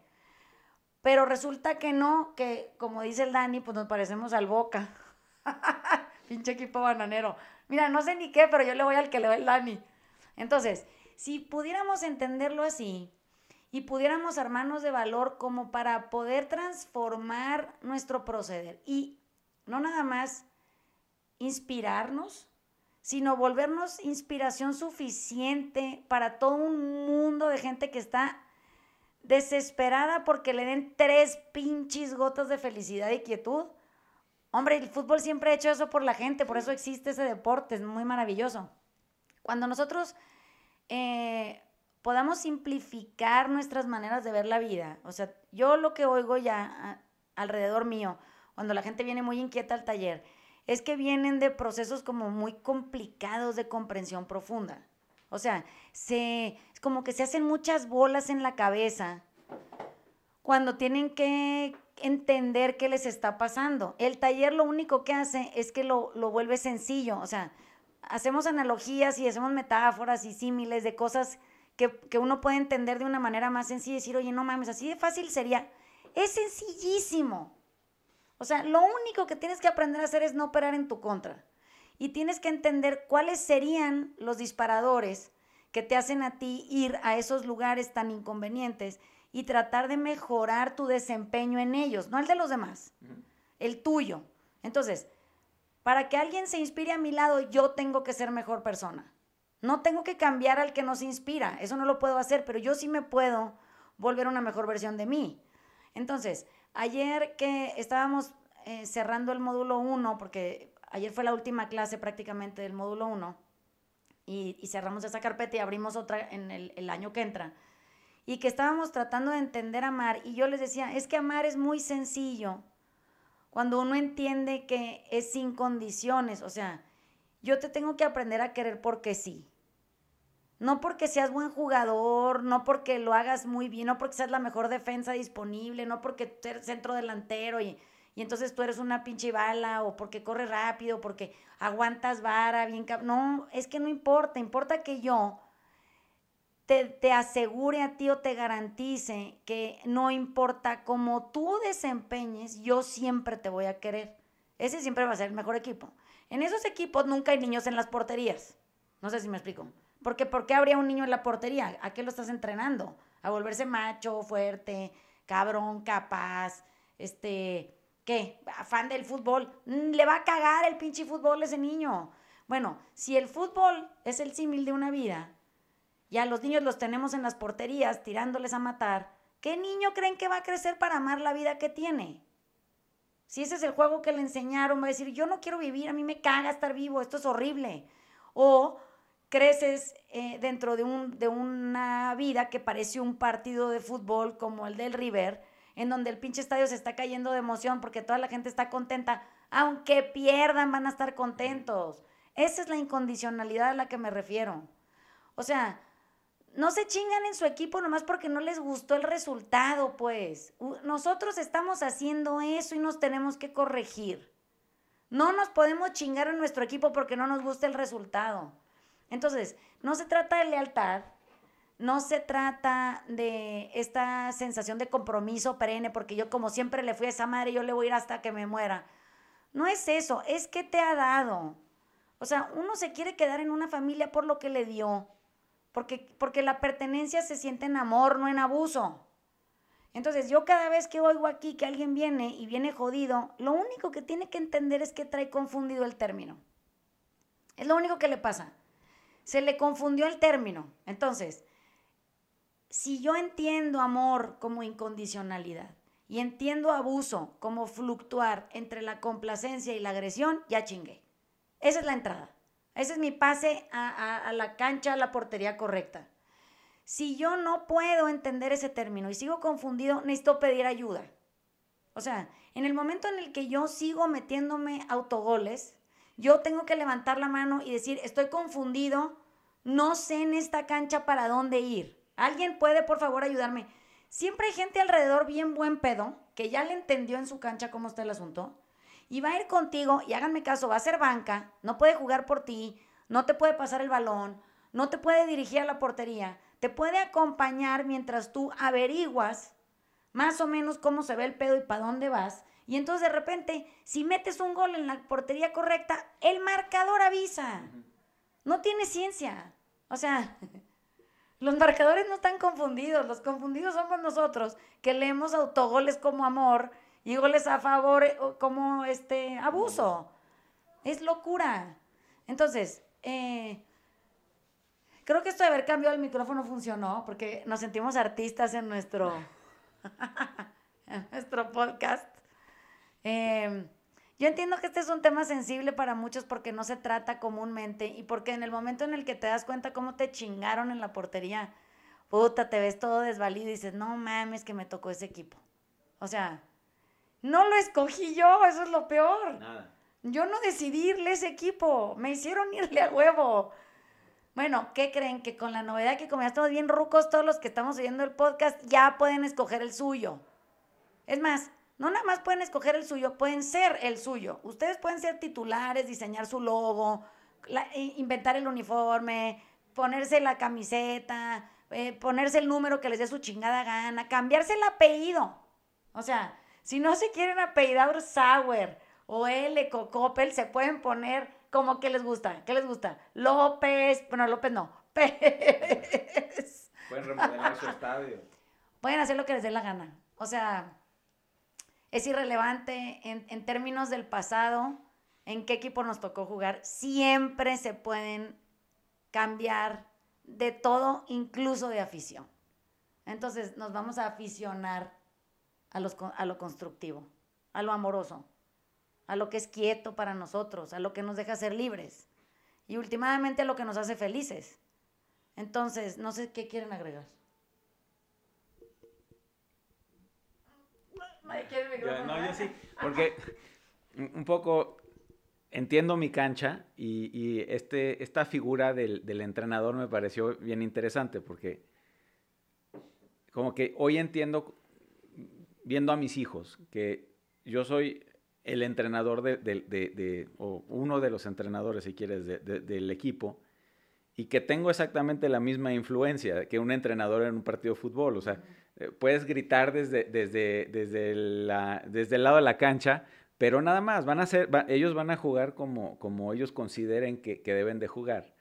Pero resulta que no, que como dice el Dani, pues nos parecemos al Boca. Pinche equipo bananero. Mira, no sé ni qué, pero yo le voy al que le va el Dani. Entonces, si pudiéramos entenderlo así y pudiéramos armarnos de valor como para poder transformar nuestro proceder y no nada más inspirarnos, sino volvernos inspiración suficiente para todo un mundo de gente que está desesperada porque le den tres pinches gotas de felicidad y quietud. Hombre, el fútbol siempre ha hecho eso por la gente, por eso existe ese deporte, es muy maravilloso. Cuando nosotros eh, podamos simplificar nuestras maneras de ver la vida, o sea, yo lo que oigo ya alrededor mío, cuando la gente viene muy inquieta al taller, es que vienen de procesos como muy complicados de comprensión profunda. O sea, se, es como que se hacen muchas bolas en la cabeza cuando tienen que entender qué les está pasando. El taller lo único que hace es que lo, vuelve sencillo. O sea, hacemos analogías y hacemos metáforas y símiles de cosas que, que, uno puede entender de una manera más sencilla y decir, oye, no mames, así de fácil sería. Es sencillísimo. O sea, lo único que tienes que aprender a hacer es no operar en tu contra y tienes que entender cuáles serían los disparadores que te hacen a ti ir a esos lugares tan inconvenientes y tratar de mejorar tu desempeño en ellos, no el de los demás, el tuyo. Entonces, para que alguien se inspire a mi lado, yo tengo que ser mejor persona. No tengo que cambiar al que nos inspira, eso no lo puedo hacer, pero yo sí me puedo volver una mejor versión de mí. Entonces, ayer que estábamos eh, cerrando el módulo 1, porque ayer fue la última clase prácticamente del módulo 1 y, cerramos esa carpeta y abrimos otra en el, año que entra. Y que estábamos tratando de entender amar y yo les decía, es que amar es muy sencillo cuando uno entiende que es sin condiciones, o sea, yo te tengo que aprender a querer porque sí. No porque seas buen jugador, no porque lo hagas muy bien, no porque seas la mejor defensa disponible, no porque eres centro delantero y, y entonces tú eres una pinche bala, o porque corres rápido, porque aguantas vara, bien... No, es que no importa, importa que yo te, te, asegure a ti o te garantice que no importa cómo tú desempeñes, yo siempre te voy a querer. Ese siempre va a ser el mejor equipo. En esos equipos nunca hay niños en las porterías. No sé si me explico. Porque ¿por qué habría un niño en la portería? ¿A qué lo estás entrenando? A volverse macho, fuerte, cabrón, capaz, este, ¿qué? Fan del fútbol. Mm, le va a cagar el pinche fútbol ese niño. Bueno, si el fútbol es el símil de una vida, y a los niños los tenemos en las porterías tirándoles a matar, ¿qué niño creen que va a crecer para amar la vida que tiene? Si ese es el juego que le enseñaron, va a decir, yo no quiero vivir, a mí me caga estar vivo, esto es horrible. O creces eh, dentro de, un, de una vida que parece un partido de fútbol como el del River, en donde el pinche estadio se está cayendo de emoción porque toda la gente está contenta. Aunque pierdan, van a estar contentos. Esa es la incondicionalidad a la que me refiero. O sea, no se chingan en su equipo nomás porque no les gustó el resultado, pues. Nosotros estamos haciendo eso y nos tenemos que corregir. No nos podemos chingar en nuestro equipo porque no nos gusta el resultado. Entonces, no se trata de lealtad, no se trata de esta sensación de compromiso perenne, porque yo como siempre le fui a esa madre, yo le voy a ir hasta que me muera. No es eso, es que te ha dado. O sea, uno se quiere quedar en una familia por lo que le dio porque, porque la pertenencia se siente en amor, no en abuso. Entonces, yo cada vez que oigo aquí que alguien viene y viene jodido, lo único que tiene que entender es que trae confundido el término. Es lo único que le pasa. Se le confundió el término. Entonces, si yo entiendo amor como incondicionalidad y entiendo abuso como fluctuar entre la complacencia y la agresión, ya chingué. Esa es la entrada. Ese es mi pase a, la cancha, a la portería correcta. Si yo no puedo entender ese término y sigo confundido, necesito pedir ayuda. O sea, en el momento en el que yo sigo metiéndome autogoles, yo tengo que levantar la mano y decir, estoy confundido, no sé en esta cancha para dónde ir. ¿Alguien puede, por favor, ayudarme? Siempre hay gente alrededor bien buen pedo, que ya le entendió en su cancha cómo está el asunto, y va a ir contigo, y háganme caso, va a ser banca, no puede jugar por ti, no te puede pasar el balón, no te puede dirigir a la portería, te puede acompañar mientras tú averiguas más o menos cómo se ve el pedo y para dónde vas. Y entonces de repente, si metes un gol en la portería correcta, el marcador avisa. No tiene ciencia. O sea, los marcadores no están confundidos. Los confundidos somos nosotros, que leemos autogoles como amor y goles a favor eh, como este abuso. Es locura. Entonces, eh, creo que esto de haber cambiado el micrófono funcionó porque nos sentimos artistas en nuestro, en nuestro podcast. Em, yo entiendo que este es un tema sensible para muchos porque no se trata comúnmente y porque en el momento en el que te das cuenta cómo te chingaron en la portería, puta, te ves todo desvalido y dices, no mames que me tocó ese equipo. O sea, no lo escogí yo, eso es lo peor. Nada. Yo no decidí irle a ese equipo, me hicieron irle a huevo. Bueno, ¿qué creen? Que con la novedad que como ya estamos bien rucos, todos los que estamos oyendo el podcast ya pueden escoger el suyo. Es más, no nada más pueden escoger el suyo, pueden ser el suyo. Ustedes pueden ser titulares, diseñar su logo, inventar el uniforme, ponerse la camiseta, eh, ponerse el número que les dé su chingada gana, cambiarse el apellido. O sea, si no se quieren apellidar Sauer o L. Cocopel, se pueden poner como que les gusta. ¿Qué les gusta? López. Bueno, López no. Pérez. Pueden remodelar su estadio. Pueden hacer lo que les dé la gana. O sea, es irrelevante en, términos del pasado, en qué equipo nos tocó jugar. Siempre se pueden cambiar de todo, incluso de afición. Entonces nos vamos a aficionar a, a lo constructivo, a lo amoroso, a lo que es quieto para nosotros, a lo que nos deja ser libres y últimamente a lo que nos hace felices. Entonces, no sé qué quieren agregar. No, yo sí, porque un poco entiendo mi cancha y, este, esta figura del, entrenador me pareció bien interesante porque como que hoy entiendo, viendo a mis hijos, que yo soy el entrenador de, o uno de los entrenadores, si quieres, del equipo, y que tengo exactamente la misma influencia que un entrenador en un partido de fútbol. O sea, eh, puedes gritar desde, desde, desde, la, desde el lado de la cancha, pero nada más, van a ser, ellos van a jugar como, como ellos consideren que, que deben de jugar.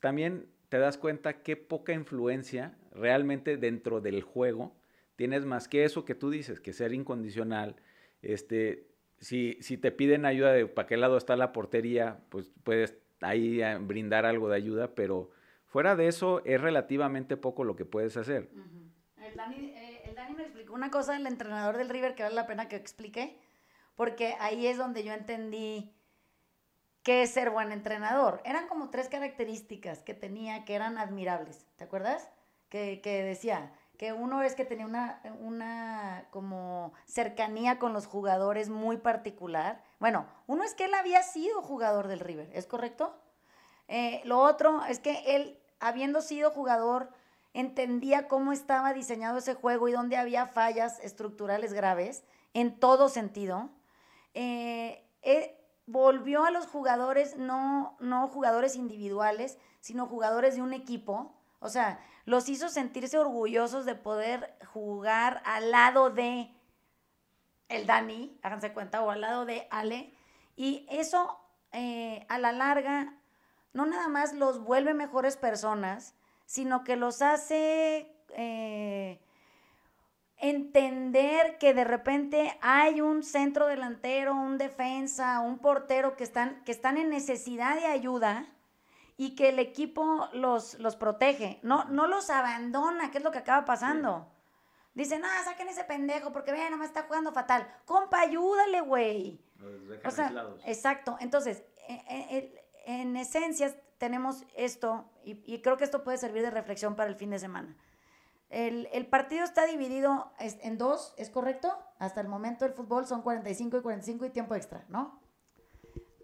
también te das cuenta qué poca influencia realmente dentro del juego tienes más que eso que tú dices, que ser incondicional. Este, si, si te piden ayuda de para qué lado está la portería, pues puedes ahí eh, brindar algo de ayuda, pero fuera de eso es relativamente poco lo que puedes hacer. El, Dani, eh, el, Dani, me explicó una cosa del entrenador del River que vale la pena que explique, porque ahí es donde yo entendí qué es ser buen entrenador. Eran como tres características que tenía que eran admirables, ¿te acuerdas? Que, que decía, que uno es que tenía una, una como cercanía con los jugadores muy particular. Bueno, uno es que él había sido jugador del River, ¿es correcto? Eh, lo otro es que él, habiendo sido jugador, entendía cómo estaba diseñado ese juego y dónde había fallas estructurales graves, en todo sentido. Eh, eh, volvió a los jugadores, no, no jugadores individuales, sino jugadores de un equipo. O sea, los hizo sentirse orgullosos de poder jugar al lado de el Dani, háganse cuenta, o al lado de Ale. Y eso eh, a la larga no nada más los vuelve mejores personas, sino que los hace eh, entender que de repente hay un centro delantero, un defensa, un portero que están, que están en necesidad de ayuda y que el equipo los, los protege, no, no los abandona, que es lo que acaba pasando. Dicen, ah, saquen ese pendejo porque vean, nomás está jugando fatal. Compa, ayúdale, güey. O sea, exacto. Entonces, e, e, en, esencia tenemos esto, y, creo que esto puede servir de reflexión para el fin de semana. El, el, partido está dividido en dos, ¿es correcto? Hasta el momento el fútbol son 45 y 45 y tiempo extra, ¿no?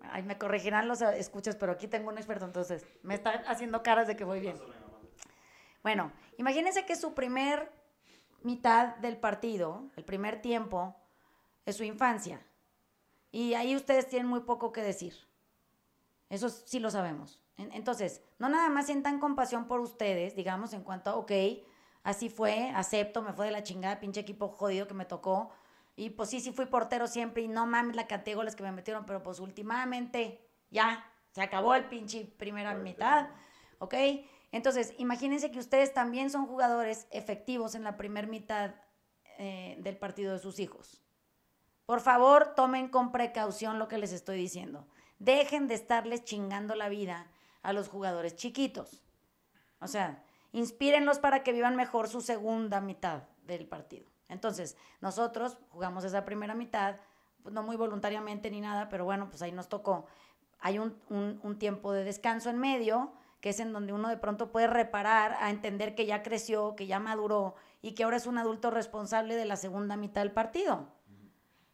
Ay, me corregirán los escuchas, pero aquí tengo un experto, entonces me está haciendo caras de que voy bien. Bueno, imagínense que su primer mitad del partido, el primer tiempo, es su infancia. Y ahí ustedes tienen muy poco que decir. Eso sí lo sabemos. Entonces, no nada más sientan compasión por ustedes, digamos, en cuanto a, ok, así fue, acepto, me fue de la chingada, pinche equipo jodido que me tocó, y pues sí, sí fui portero siempre y no mames la cantidad de goles que me metieron, pero pues últimamente ya se acabó el pinche primera mitad, ¿ok? Entonces, imagínense que ustedes también son jugadores efectivos en la primera mitad eh, del partido de sus hijos. Por favor, tomen con precaución lo que les estoy diciendo. Dejen de estarles chingando la vida a los jugadores chiquitos. O sea, inspírenlos para que vivan mejor su segunda mitad del partido. Entonces, nosotros jugamos esa primera mitad, pues no muy voluntariamente ni nada, pero bueno, pues ahí nos tocó. Hay un, un, tiempo de descanso en medio, que es en donde uno de pronto puede reparar, a entender que ya creció, que ya maduró y que ahora es un adulto responsable de la segunda mitad del partido.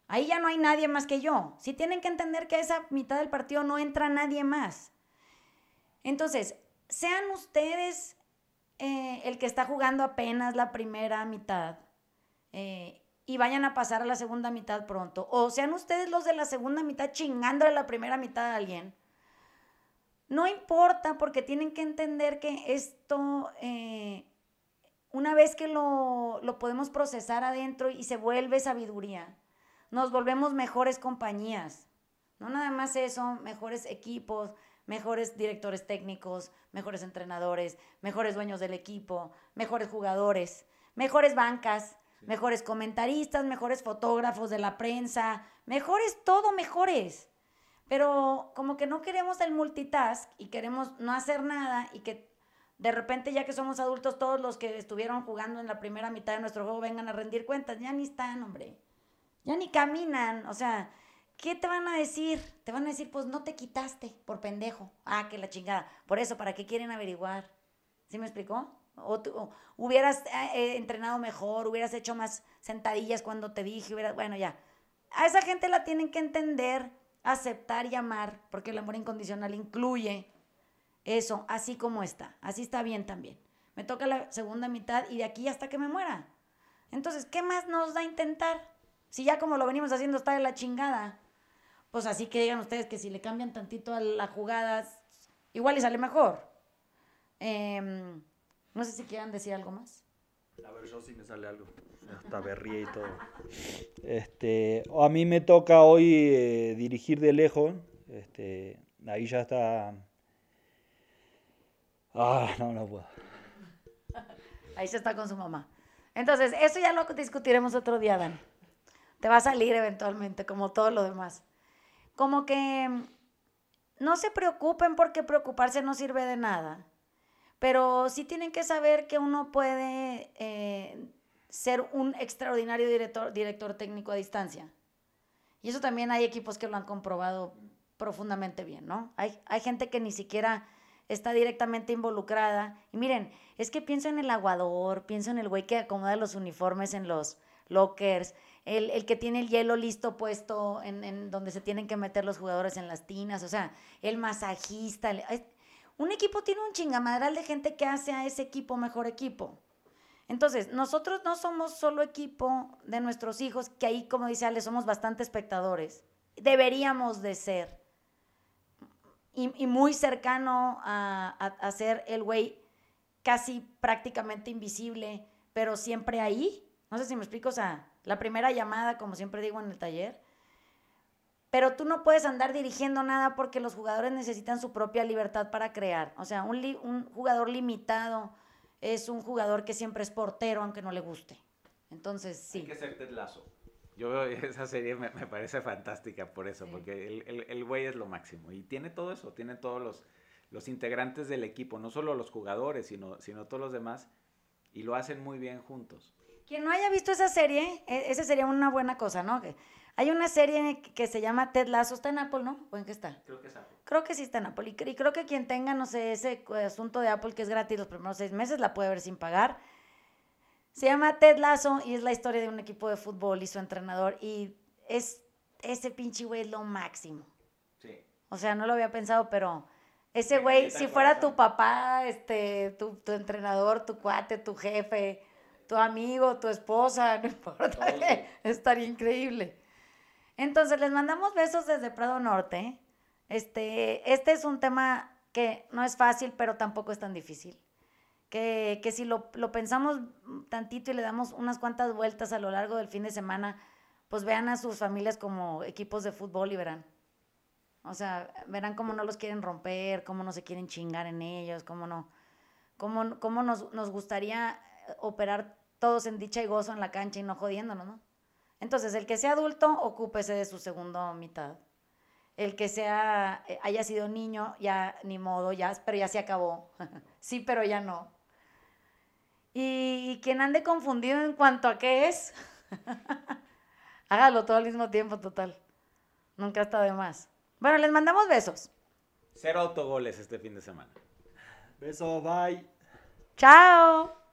Ahí ya no hay nadie más que yo. Si tienen que entender que a esa mitad del partido no entra nadie más. Entonces, sean ustedes eh, el que está jugando apenas la primera mitad eh, y vayan a pasar a la segunda mitad pronto. O sean ustedes los de la segunda mitad chingándole la primera mitad a alguien. No importa porque tienen que entender que esto, eh, una vez que lo, lo podemos procesar adentro y se vuelve sabiduría, nos volvemos mejores compañías. No nada más eso, mejores equipos, mejores directores técnicos, mejores entrenadores, mejores dueños del equipo, mejores jugadores, mejores bancas, mejores comentaristas, mejores fotógrafos de la prensa, mejores todo, mejores. Pero como que no queremos el multitask y queremos no hacer nada y que de repente ya que somos adultos todos los que estuvieron jugando en la primera mitad de nuestro juego vengan a rendir cuentas, ya ni están, hombre. Ya ni caminan, o sea, ¿qué te van a decir? Te van a decir, pues no te quitaste por pendejo. Ah, que la chingada. Por eso, ¿para qué quieren averiguar? ¿Sí me explicó? O, hubieras eh, eh, entrenado mejor, hubieras hecho más sentadillas cuando te dije, hubieras, bueno, ya. A esa gente la tienen que entender aceptar y amar, porque el amor incondicional incluye eso, así como está. Así está bien también. Me toca la segunda mitad y de aquí hasta que me muera. Entonces, ¿qué más nos da intentar? Si ya como lo venimos haciendo está de la chingada. Pues así que digan ustedes que si le cambian tantito a la jugada, igual y sale mejor. Em, no sé si quieran decir algo más. A ver, yo sí me sale algo. Hasta berría y todo. Este, a mí me toca hoy eh, dirigir de lejos. Este, ahí ya está. Ah, no, no puedo. Ahí se está con su mamá. Entonces, eso ya lo discutiremos otro día, Dan. Te va a salir eventualmente, como todo lo demás. Como que no se preocupen porque preocuparse no sirve de nada. Pero sí tienen que saber que uno puede eh, ser un extraordinario director, director técnico a distancia. Y eso también hay equipos que lo han comprobado profundamente bien, ¿no? Hay, hay gente que ni siquiera está directamente involucrada. Y miren, es que pienso en el aguador, pienso en el güey que acomoda los uniformes en los lockers, el, el que tiene el hielo listo puesto en, en, donde se tienen que meter los jugadores en las tinas, o sea, el masajista. un equipo tiene un chingamadral de gente que hace a ese equipo mejor equipo. Entonces, nosotros no somos solo equipo de nuestros hijos, que ahí, como dice Ale, somos bastante espectadores. Deberíamos de ser. Y, muy cercano a, a, ser el güey casi prácticamente invisible, pero siempre ahí. No sé si me explico, o sea, la primera llamada, como siempre digo en el taller. Pero tú no puedes andar dirigiendo nada porque los jugadores necesitan su propia libertad para crear. O sea, un, un jugador limitado es un jugador que siempre es portero aunque no le guste. Entonces, sí. Hay que ser Ted Lasso. Yo veo esa serie, me, me parece fantástica por eso, porque el, el, el, güey es lo máximo. Y tiene todo eso, tiene todos los, los integrantes del equipo, no solo los jugadores, sino, sino todos los demás, y lo hacen muy bien juntos. Quien no haya visto esa serie, e, esa sería una buena cosa, ¿no? Que hay una serie que se llama Ted Lasso, está en Apple, ¿no? ¿O en qué está? Creo que es Apple. Creo que sí está en Apple. Y, creo que quien tenga, no sé, ese asunto de Apple que es gratis los primeros seis meses, la puede ver sin pagar. Se llama Ted Lasso y es la historia de un equipo de fútbol y su entrenador. Y es ese pinche güey es lo máximo. Sí. O sea, no lo había pensado, pero ese güey, si fuera tu papá, este, tu, tu entrenador, tu cuate, tu jefe, tu amigo, tu esposa, no importa, estaría increíble. Entonces, les mandamos besos desde Prado Norte. Este, este es un tema que no es fácil, pero tampoco es tan difícil. Que, que si lo, lo, pensamos tantito y le damos unas cuantas vueltas a lo largo del fin de semana, pues vean a sus familias como equipos de fútbol y verán. O sea, verán cómo no los quieren romper, cómo no se quieren chingar en ellos, cómo no, cómo, cómo nos, nos gustaría operar todos en dicha y gozo en la cancha y no jodiéndonos, ¿no? Entonces, el que sea adulto, ocúpese de su segunda mitad. El que sea, eh, haya sido niño, ya ni modo, ya, pero ya se acabó. sí, pero ya no. Y quien ande confundido en cuanto a qué es, hágalo todo al mismo tiempo, total. Nunca está de más. Bueno, les mandamos besos. Cero autogoles este fin de semana. Besos, bye. Chao.